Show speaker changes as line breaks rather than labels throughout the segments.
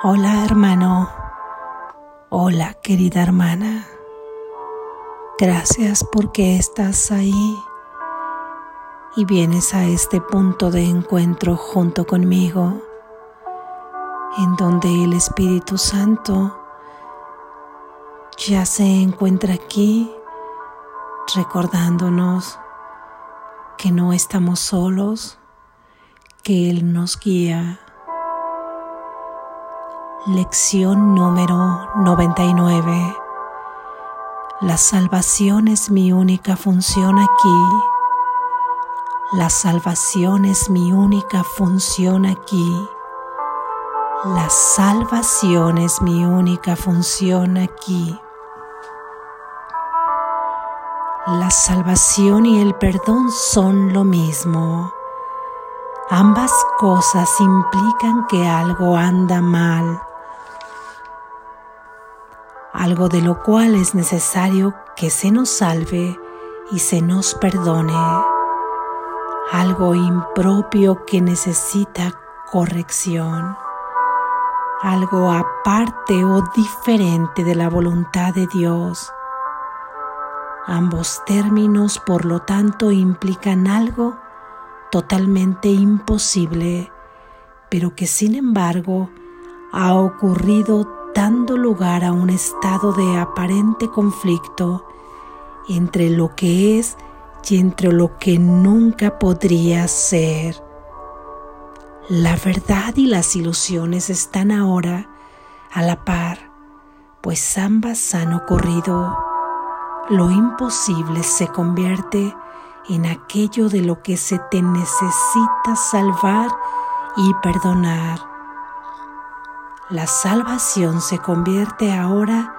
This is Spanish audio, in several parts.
Hola hermano, hola querida hermana. Gracias porque estás ahí y vienes a este punto de encuentro junto conmigo, en donde el Espíritu Santo ya se encuentra aquí recordándonos que no estamos solos, que Él nos guía Lección número 99. La salvación es mi única función aquí. La salvación es mi única función aquí. La salvación es mi única función aquí. La salvación y el perdón son lo mismo. Ambas cosas implican que algo anda mal algo de lo cual es necesario que se nos salve y se nos perdone, algo impropio que necesita corrección, algo aparte o diferente de la voluntad de Dios. Ambos términos, por lo tanto, implican algo totalmente imposible, pero que sin embargo ha ocurrido dando lugar a un estado de aparente conflicto entre lo que es y entre lo que nunca podría ser. La verdad y las ilusiones están ahora a la par, pues ambas han ocurrido. Lo imposible se convierte en aquello de lo que se te necesita salvar y perdonar. La salvación se convierte ahora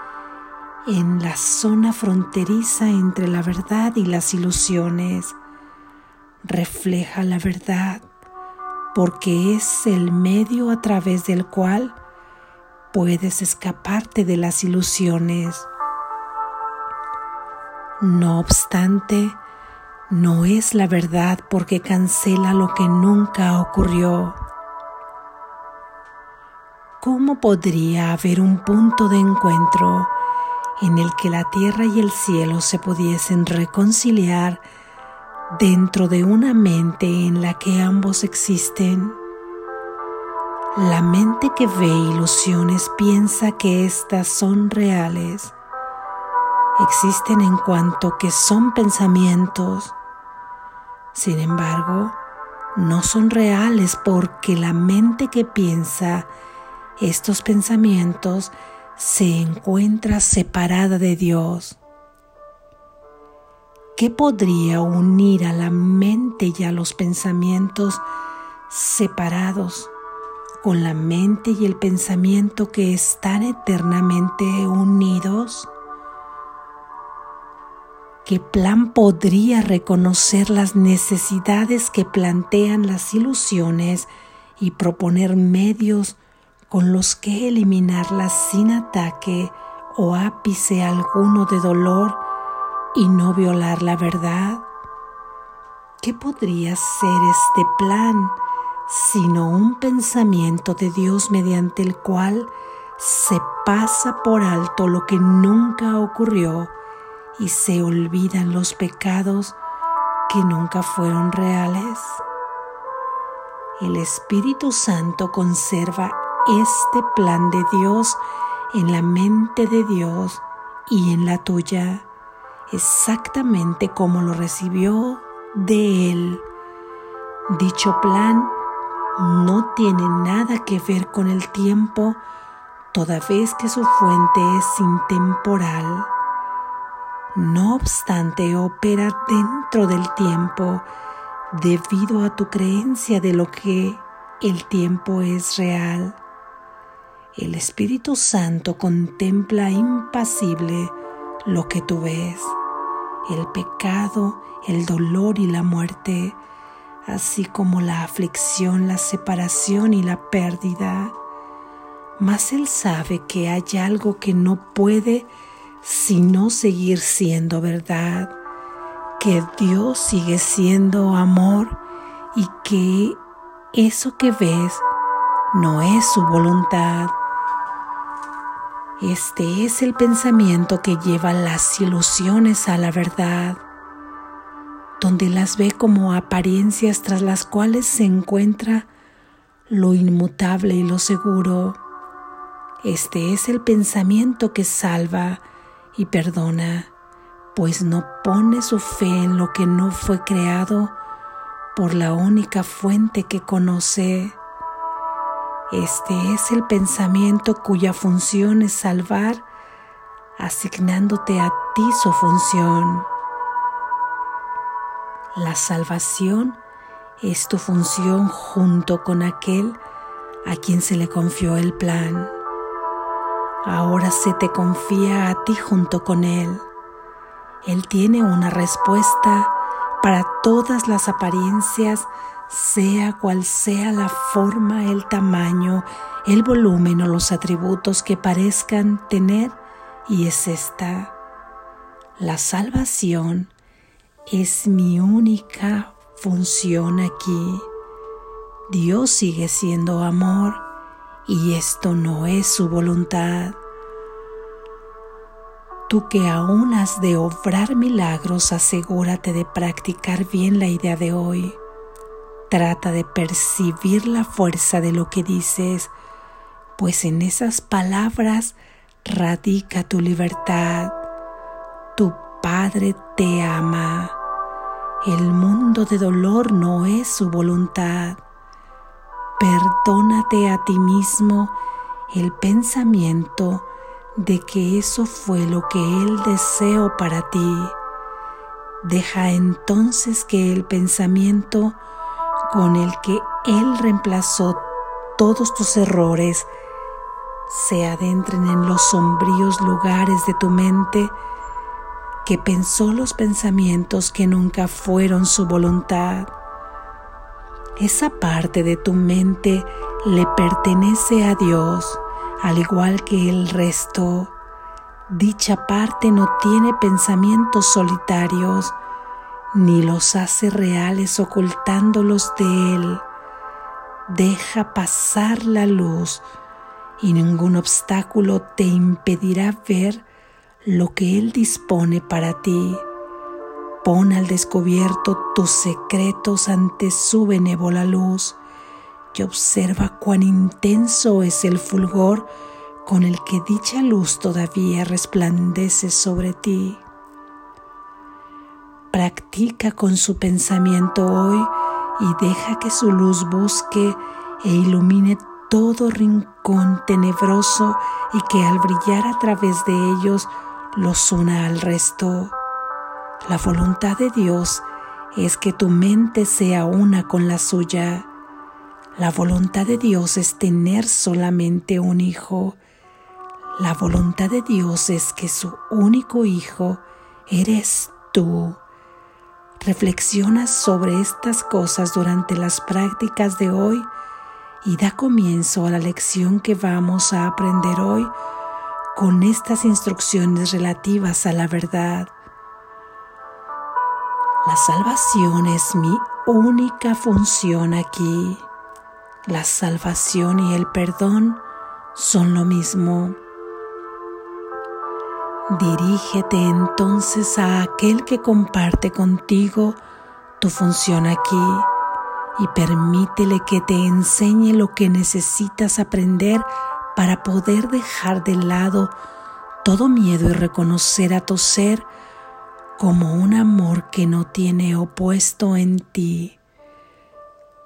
en la zona fronteriza entre la verdad y las ilusiones. Refleja la verdad porque es el medio a través del cual puedes escaparte de las ilusiones. No obstante, no es la verdad porque cancela lo que nunca ocurrió. ¿Cómo podría haber un punto de encuentro en el que la tierra y el cielo se pudiesen reconciliar dentro de una mente en la que ambos existen? La mente que ve ilusiones piensa que éstas son reales. Existen en cuanto que son pensamientos. Sin embargo, no son reales porque la mente que piensa estos pensamientos se encuentra separada de Dios. ¿Qué podría unir a la mente y a los pensamientos separados con la mente y el pensamiento que están eternamente unidos? ¿Qué plan podría reconocer las necesidades que plantean las ilusiones y proponer medios con los que eliminarlas sin ataque o ápice alguno de dolor y no violar la verdad? ¿Qué podría ser este plan sino un pensamiento de Dios mediante el cual se pasa por alto lo que nunca ocurrió y se olvidan los pecados que nunca fueron reales? El Espíritu Santo conserva este plan de Dios en la mente de Dios y en la tuya, exactamente como lo recibió de Él. Dicho plan no tiene nada que ver con el tiempo, toda vez que su fuente es intemporal. No obstante, opera dentro del tiempo debido a tu creencia de lo que el tiempo es real. El Espíritu Santo contempla impasible lo que tú ves, el pecado, el dolor y la muerte, así como la aflicción, la separación y la pérdida. Mas Él sabe que hay algo que no puede sino seguir siendo verdad, que Dios sigue siendo amor y que eso que ves no es su voluntad, Este es el pensamiento que lleva las ilusiones a la verdad, donde las ve como apariencias tras las cuales se encuentra lo inmutable y lo seguro. Este es el pensamiento que salva y perdona, pues no pone su fe en lo que no fue creado por la única fuente que conoce. Este es el pensamiento cuya función es salvar, asignándote a ti su función. La salvación es tu función junto con aquel a quien se le confió el plan. Ahora se te confía a ti junto con él. Él tiene una respuesta para todas las apariencias sea cual sea la forma, el tamaño, el volumen o los atributos que parezcan tener, y es esta. La salvación es mi única función aquí. Dios sigue siendo amor y esto no es su voluntad. Tú que aún has de obrar milagros, asegúrate de practicar bien la idea de hoy. Trata de percibir la fuerza de lo que dices, pues en esas palabras radica tu libertad. Tu Padre te ama. El mundo de dolor no es su voluntad. Perdónate a ti mismo el pensamiento de que eso fue lo que Él deseó para ti. Deja entonces que el pensamiento con el que Él reemplazó todos tus errores se adentren en los sombríos lugares de tu mente que pensó los pensamientos que nunca fueron su voluntad. Esa parte de tu mente le pertenece a Dios, al igual que el resto. Dicha parte no tiene pensamientos solitarios, ni los hace reales ocultándolos de Él. Deja pasar la luz y ningún obstáculo te impedirá ver lo que Él dispone para ti. Pon al descubierto tus secretos ante su benévola luz y observa cuán intenso es el fulgor con el que dicha luz todavía resplandece sobre ti. Practica con su pensamiento hoy y deja que su luz busque e ilumine todo rincón tenebroso y que al brillar a través de ellos los una al resto. La voluntad de Dios es que tu mente sea una con la suya. La voluntad de Dios es tener solamente un hijo. La voluntad de Dios es que su único hijo eres tú. Reflexiona sobre estas cosas durante las prácticas de hoy y da comienzo a la lección que vamos a aprender hoy con estas instrucciones relativas a la verdad. La salvación es mi única función aquí. La salvación y el perdón son lo mismo. Dirígete entonces a aquel que comparte contigo tu función aquí y permítele que te enseñe lo que necesitas aprender para poder dejar de lado todo miedo y reconocer a tu ser como un amor que no tiene opuesto en ti.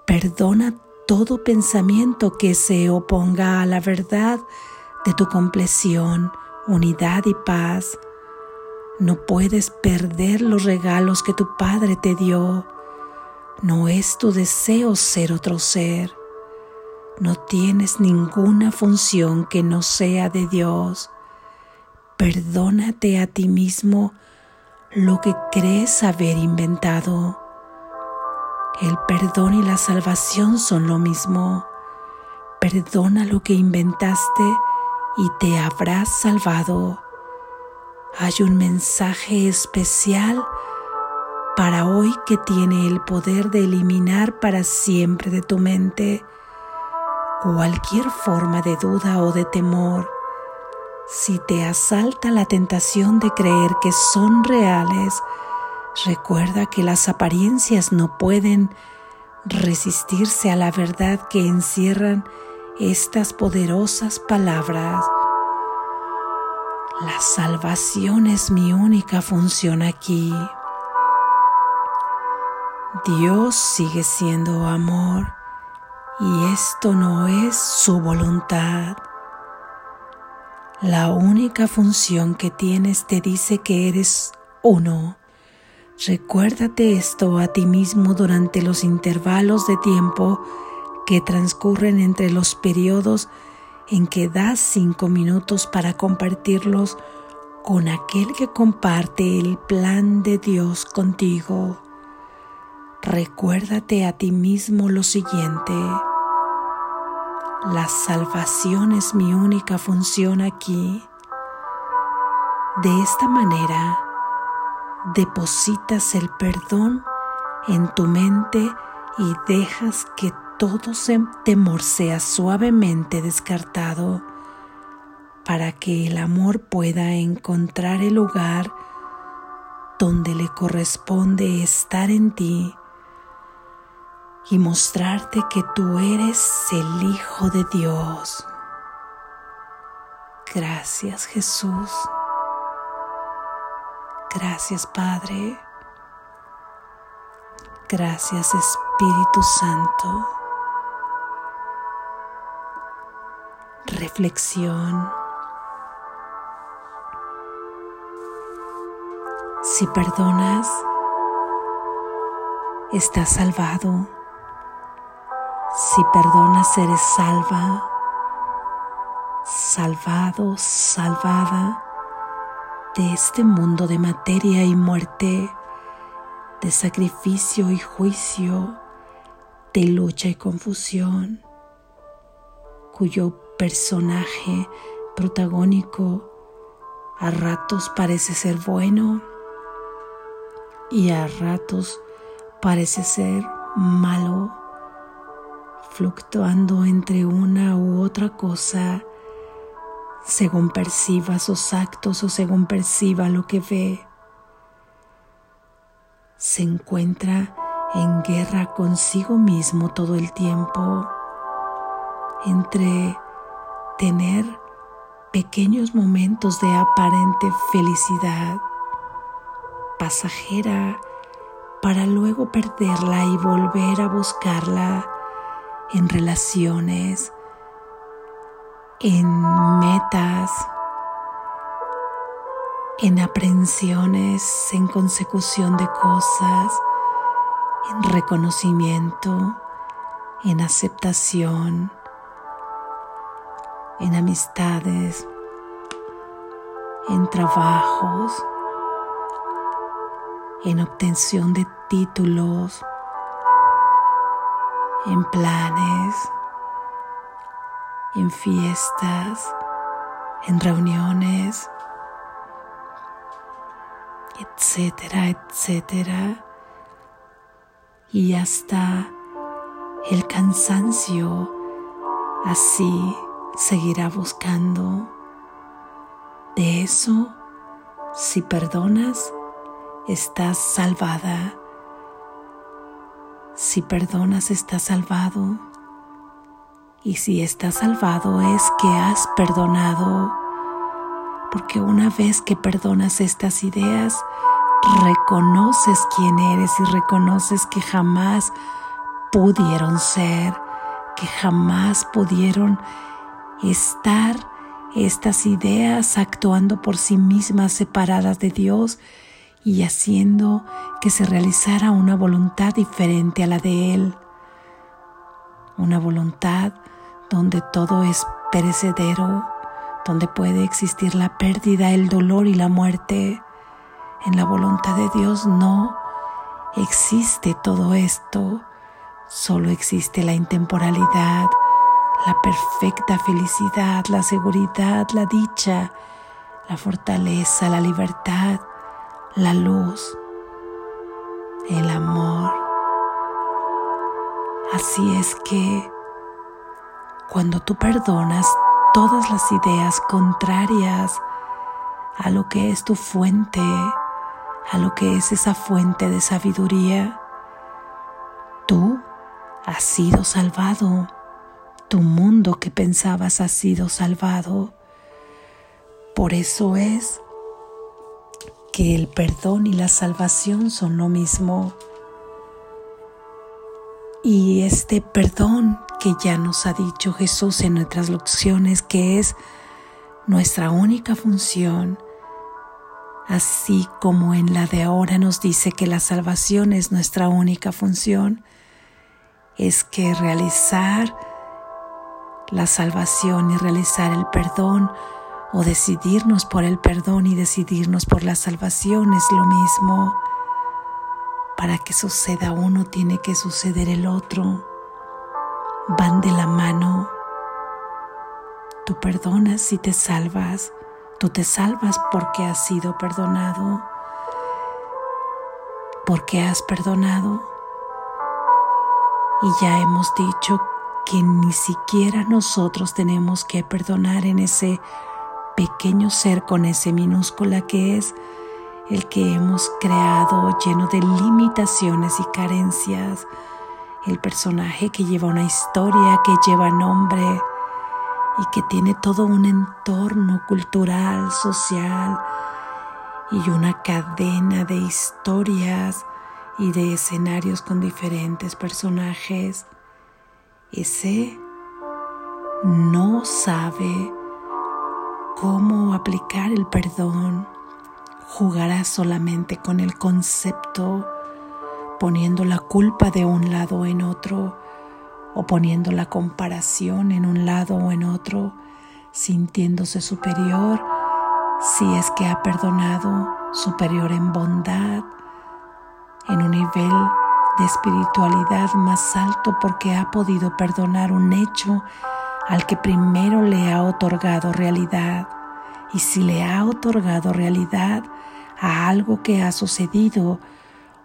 Perdona todo pensamiento que se oponga a la verdad de tu compleción unidad y paz. No puedes perder los regalos que tu Padre te dio. No es tu deseo ser otro ser. No tienes ninguna función que no sea de Dios. Perdónate a ti mismo lo que crees haber inventado. El perdón y la salvación son lo mismo. Perdona lo que inventaste y te habrás salvado. Hay un mensaje especial para hoy que tiene el poder de eliminar para siempre de tu mente cualquier forma de duda o de temor. Si te asalta la tentación de creer que son reales, recuerda que las apariencias no pueden resistirse a la verdad que encierran estas poderosas palabras. La salvación es mi única función aquí. Dios sigue siendo amor y esto no es su voluntad. La única función que tienes te dice que eres uno. Recuérdate esto a ti mismo durante los intervalos de tiempo que transcurren entre los periodos en que das cinco minutos para compartirlos con aquel que comparte el plan de Dios contigo. Recuérdate a ti mismo lo siguiente. La salvación es mi única función aquí. De esta manera, depositas el perdón en tu mente y dejas que todo temor sea suavemente descartado para que el amor pueda encontrar el lugar donde le corresponde estar en ti y mostrarte que tú eres el Hijo de Dios. Gracias Jesús. Gracias Padre. Gracias Espíritu Santo. Reflexión. Si perdonas, estás salvado. Si perdonas, eres salva, salvado, salvada de este mundo de materia y muerte, de sacrificio y juicio, de lucha y confusión, cuyo personaje protagónico a ratos parece ser bueno y a ratos parece ser malo, fluctuando entre una u otra cosa según perciba sus actos o según perciba lo que ve. Se encuentra en guerra consigo mismo todo el tiempo, entre tener pequeños momentos de aparente felicidad pasajera para luego perderla y volver a buscarla en relaciones, en metas, en aprensiones, en consecución de cosas, en reconocimiento, en aceptación, en amistades, en trabajos, en obtención de títulos, en planes en fiestas, en reuniones, etcétera, etcétera. Y hasta el cansancio así seguirá buscando. De eso, si perdonas, estás salvada. Si perdonas, estás salvado. Y si estás salvado es que has perdonado, porque una vez que perdonas estas ideas, reconoces quién eres y reconoces que jamás pudieron ser, que jamás pudieron estar estas ideas actuando por sí mismas separadas de Dios y haciendo que se realizara una voluntad diferente a la de Él. Una voluntad donde todo es perecedero, donde puede existir la pérdida, el dolor y la muerte. En la voluntad de Dios no existe todo esto, solo existe la intemporalidad, la perfecta felicidad, la seguridad, la dicha, la fortaleza, la libertad, la luz, el amor. Así es que cuando tú perdonas, todas las ideas contrarias a lo que es tu fuente, a lo que es esa fuente de sabiduría. Tú has sido salvado. Tu mundo que pensabas ha sido salvado. Por eso es que el perdón y la salvación son lo mismo. Y este perdón que ya nos ha dicho Jesús en nuestras lecciones, que es nuestra única función, así como en la de ahora nos dice que la salvación es nuestra única función, es que realizar la salvación y realizar el perdón o decidirnos por el perdón y decidirnos por la salvación es lo mismo. Para que suceda uno tiene que suceder el otro. Van de la mano. Tú perdonas y te salvas. Tú te salvas porque has sido perdonado. Porque has perdonado. Y ya hemos dicho que ni siquiera nosotros tenemos que perdonar en ese pequeño ser con ese minúscula que es el que hemos creado lleno de limitaciones y carencias, el personaje que lleva una historia, que lleva nombre y que tiene todo un entorno cultural, social y una cadena de historias y de escenarios con diferentes personajes. Ese no sabe cómo aplicar el perdón. Jugará solamente con el concepto, poniendo la culpa de un lado en otro, o poniendo la comparación en un lado o en otro, sintiéndose superior si es que ha perdonado, superior en bondad, en un nivel de espiritualidad más alto porque ha podido perdonar un hecho al que primero le ha otorgado realidad. Y si le ha otorgado realidad a algo que ha sucedido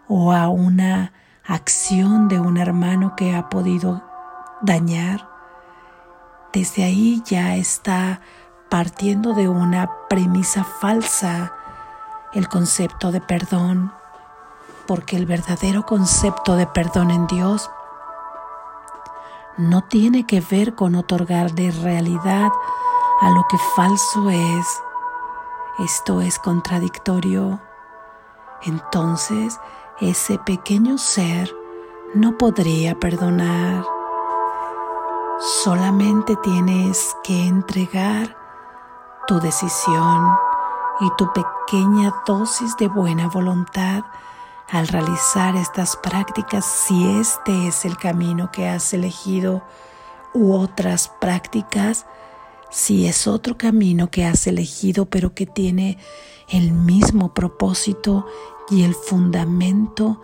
o a una acción de un hermano que ha podido dañar, desde ahí ya está partiendo de una premisa falsa el concepto de perdón, porque el verdadero concepto de perdón en Dios no tiene que ver con otorgar de realidad a lo que falso es. Esto es contradictorio. Entonces ese pequeño ser no podría perdonar. Solamente tienes que entregar tu decisión y tu pequeña dosis de buena voluntad al realizar estas prácticas si este es el camino que has elegido u otras prácticas si es otro camino que has elegido pero que tiene el mismo propósito y el fundamento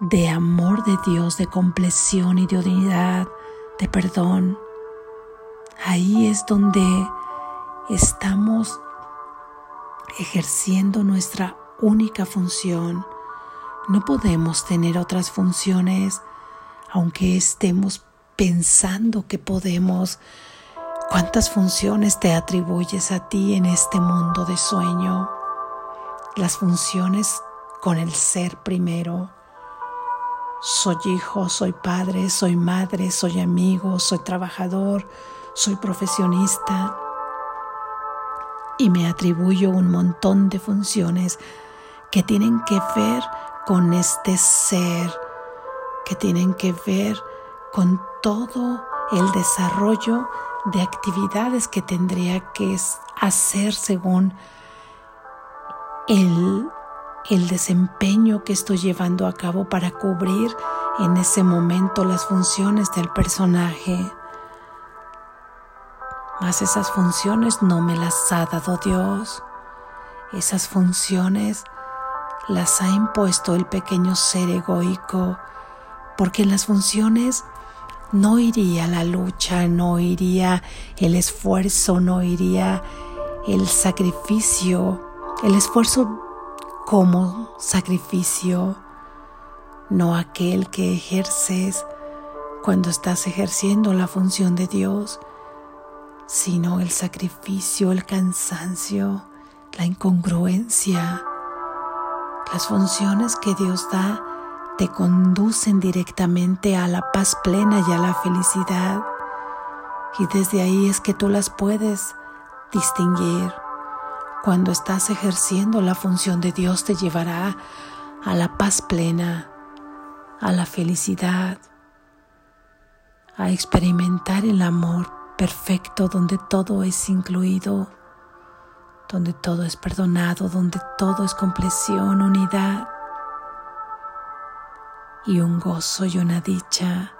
de amor de Dios, de compleción y de unidad, de perdón. Ahí es donde estamos ejerciendo nuestra única función no podemos tener otras funciones aunque estemos pensando que podemos. ¿Cuántas funciones te atribuyes a ti en este mundo de sueño? Las funciones con el ser primero. Soy hijo, soy padre, soy madre, soy amigo, soy trabajador, soy profesionista. Y me atribuyo un montón de funciones que tienen que ver con este ser que tienen que ver con todo el desarrollo de actividades que tendría que hacer según el, el desempeño que estoy llevando a cabo para cubrir en ese momento las funciones del personaje. Mas esas funciones no me las ha dado Dios. Esas funciones las ha impuesto el pequeño ser egoico, porque en las funciones no iría la lucha, no iría el esfuerzo, no iría el sacrificio, el esfuerzo como sacrificio, no aquel que ejerces cuando estás ejerciendo la función de Dios, sino el sacrificio, el cansancio, la incongruencia. Las funciones que Dios da te conducen directamente a la paz plena y a la felicidad. Y desde ahí es que tú las puedes distinguir. Cuando estás ejerciendo la función de Dios te llevará a la paz plena, a la felicidad, a experimentar el amor perfecto donde todo es incluido, donde todo es perdonado, donde todo es compleción, unidad y un gozo y una dicha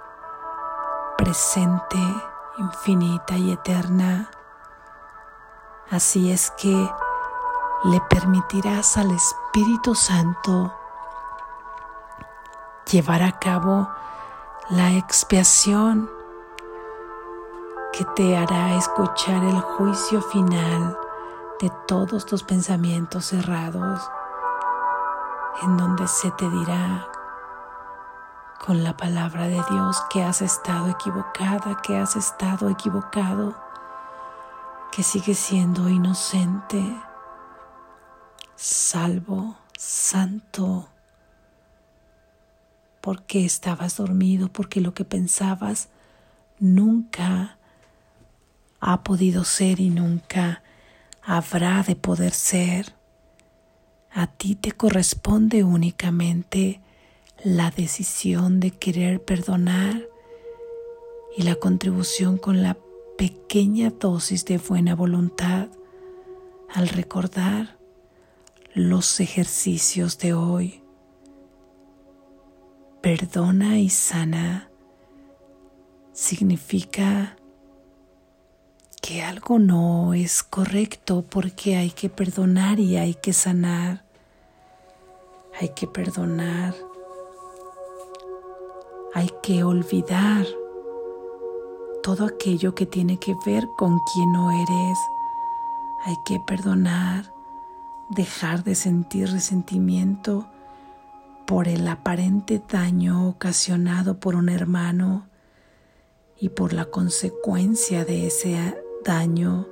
presente, infinita y eterna. Así es que le permitirás al Espíritu Santo llevar a cabo la expiación que te hará escuchar el juicio final de todos tus pensamientos cerrados, en donde se te dirá con la palabra de Dios que has estado equivocada, que has estado equivocado, que sigues siendo inocente, salvo, santo, porque estabas dormido, porque lo que pensabas nunca ha podido ser y nunca habrá de poder ser. A ti te corresponde únicamente la decisión de querer perdonar y la contribución con la pequeña dosis de buena voluntad al recordar los ejercicios de hoy. Perdona y sana significa que algo no es correcto porque hay que perdonar y hay que sanar. Hay que perdonar. Hay que olvidar todo aquello que tiene que ver con quien no eres. Hay que perdonar, dejar de sentir resentimiento por el aparente daño ocasionado por un hermano y por la consecuencia de ese daño,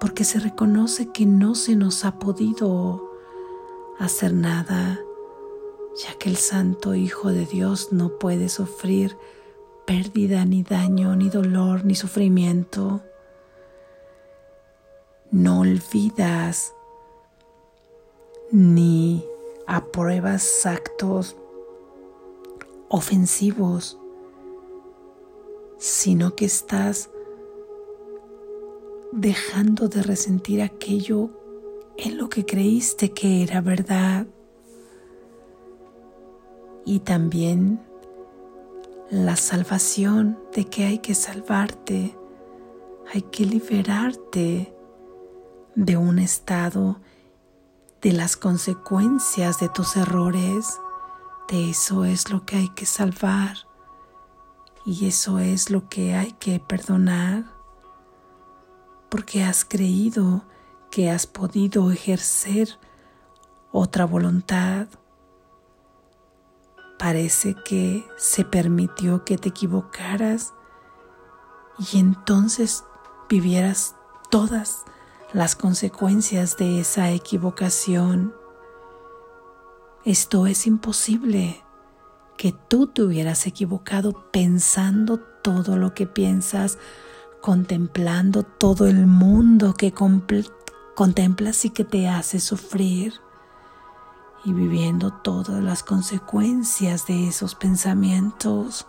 porque se reconoce que no se nos ha podido hacer nada, ya que el Santo Hijo de Dios no puede sufrir pérdida, ni daño, ni dolor, ni sufrimiento. No olvidas ni apruebas actos ofensivos, sino que estás dejando de resentir aquello en lo que creíste que era verdad. Y también la salvación de que hay que salvarte, hay que liberarte de un estado de las consecuencias de tus errores. De eso es lo que hay que salvar y eso es lo que hay que perdonar porque has creído que has podido ejercer otra voluntad. Parece que se permitió que te equivocaras y entonces vivieras todas las consecuencias de esa equivocación. Esto es imposible, que tú te hubieras equivocado pensando todo lo que piensas, contemplando todo el mundo que contemplas y que te hace sufrir y viviendo todas las consecuencias de esos pensamientos.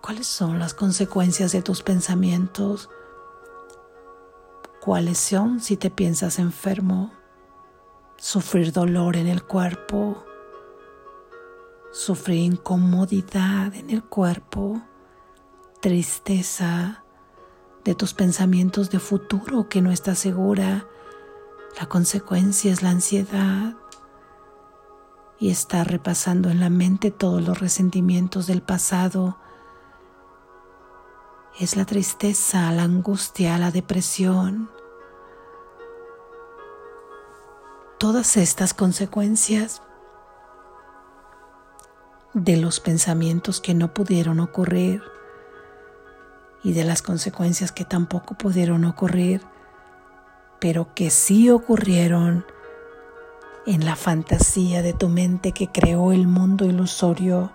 ¿Cuáles son las consecuencias de tus pensamientos? ¿Cuáles son si te piensas enfermo? Sufrir dolor en el cuerpo, sufrir incomodidad en el cuerpo, tristeza, de tus pensamientos de futuro que no estás segura. La consecuencia es la ansiedad y estar repasando en la mente todos los resentimientos del pasado. Es la tristeza, la angustia, la depresión. Todas estas consecuencias de los pensamientos que no pudieron ocurrir y de las consecuencias que tampoco pudieron ocurrir, pero que sí ocurrieron en la fantasía de tu mente que creó el mundo ilusorio.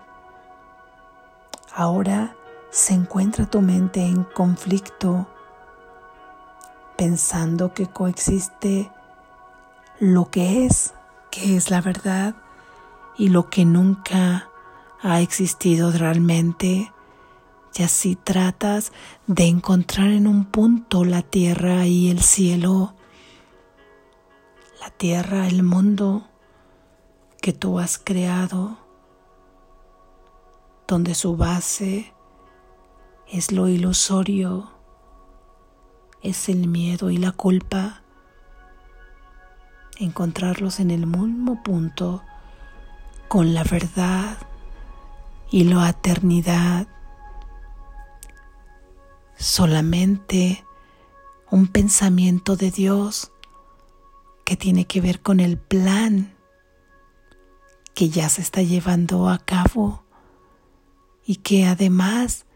Ahora se encuentra tu mente en conflicto, pensando que coexiste lo que es, que es la verdad, y lo que nunca ha existido realmente y así tratas de encontrar en un punto la tierra y el cielo, la tierra, el mundo que tú has creado, donde su base es lo ilusorio, es el miedo y la culpa, encontrarlos en el mismo punto con la verdad y la eternidad solamente un pensamiento de Dios que tiene que ver con el plan que ya se está llevando a cabo y que además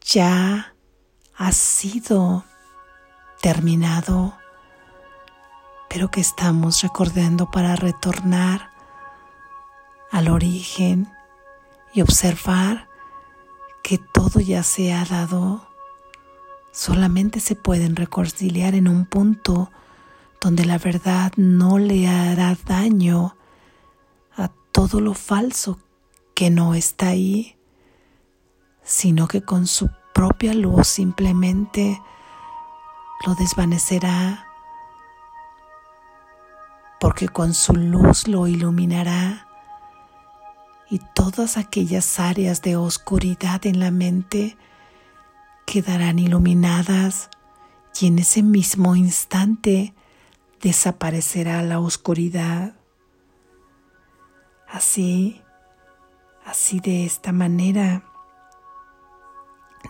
ya ha sido terminado, pero que estamos recordando para retornar al origen y observar que todo ya se ha dado, solamente se pueden reconciliar en un punto donde la verdad no le hará daño a todo lo falso que no está ahí, sino que con su propia luz simplemente lo desvanecerá, porque con su luz lo iluminará y todas aquellas áreas de oscuridad en la mente quedarán iluminadas y en ese mismo instante desaparecerá la oscuridad. Así, así de esta manera,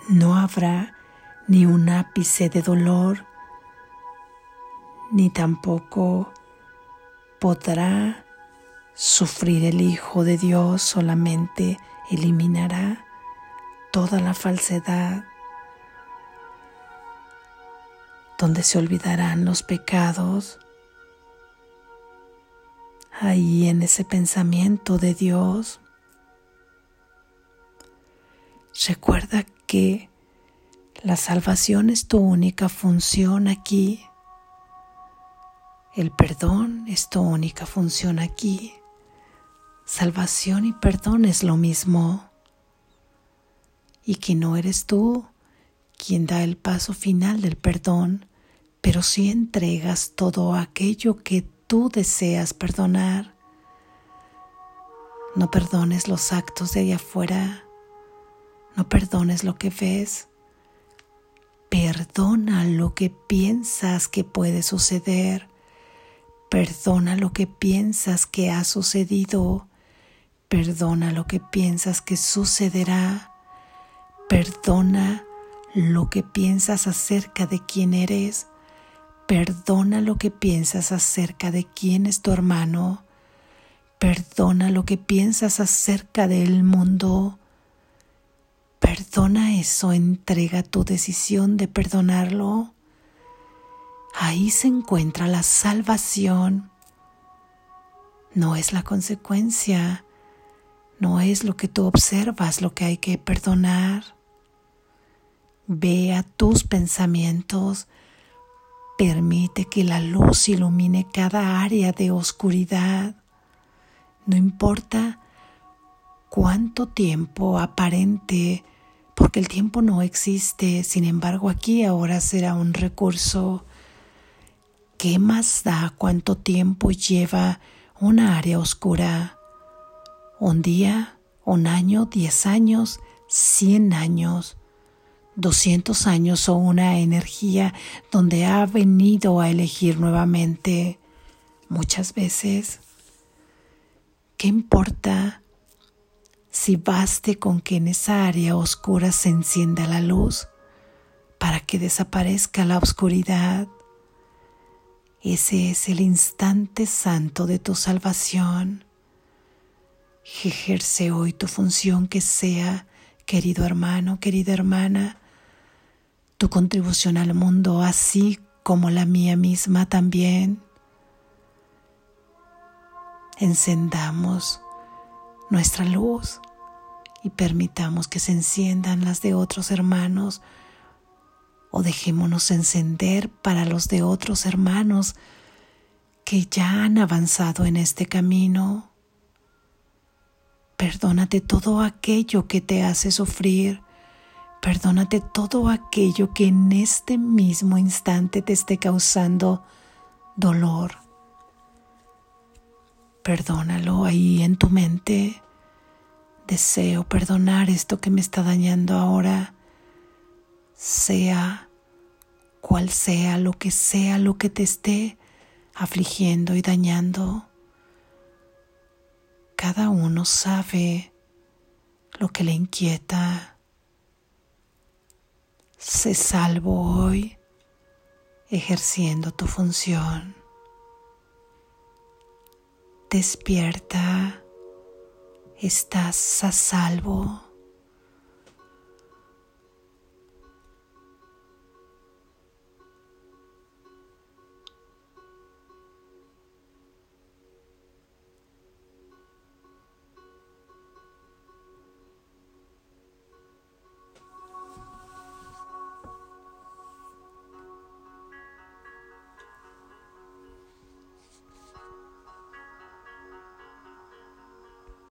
no habrá ni un ápice de dolor, ni tampoco podrá Sufrir el Hijo de Dios solamente eliminará toda la falsedad, donde se olvidarán los pecados. Ahí en ese pensamiento de Dios, recuerda que la salvación es tu única función aquí. El perdón es tu única función aquí. Salvación y perdón es lo mismo. Y que no eres tú quien da el paso final del perdón, pero sí entregas todo aquello que tú deseas perdonar. No perdones los actos de allá afuera, no perdones lo que ves, perdona lo que piensas que puede suceder, perdona lo que piensas que ha sucedido Perdona lo que piensas que sucederá. Perdona lo que piensas acerca de quién eres. Perdona lo que piensas acerca de quién es tu hermano. Perdona lo que piensas acerca del mundo. Perdona eso, entrega tu decisión de perdonarlo. Ahí se encuentra la salvación. No es la consecuencia, no es lo que tú observas lo que hay que perdonar. Ve a tus pensamientos. Permite que la luz ilumine cada área de oscuridad. No importa cuánto tiempo aparente, porque el tiempo no existe, sin embargo aquí ahora será un recurso. ¿Qué más da cuánto tiempo lleva una área oscura? Un día, un año, diez años, cien años, doscientos años o una energía donde ha venido a elegir nuevamente muchas veces. ¿Qué importa si baste con que en esa área oscura se encienda la luz para que desaparezca la oscuridad? Ese es el instante santo de tu salvación. Ejerce hoy tu función que sea querido hermano, querida hermana, tu contribución al mundo, así como la mía misma también. Encendamos nuestra luz y permitamos que se enciendan las de otros hermanos o dejémonos encender para los de otros hermanos que ya han avanzado en este camino. Perdónate todo aquello que te hace sufrir. Perdónate todo aquello que en este mismo instante te esté causando dolor. Perdónalo ahí en tu mente. Deseo perdonar esto que me está dañando ahora sea cual sea lo que sea lo que te esté afligiendo y dañando. Cada uno sabe lo que le inquieta. Sé salvo hoy ejerciendo tu función. Despierta, estás a salvo.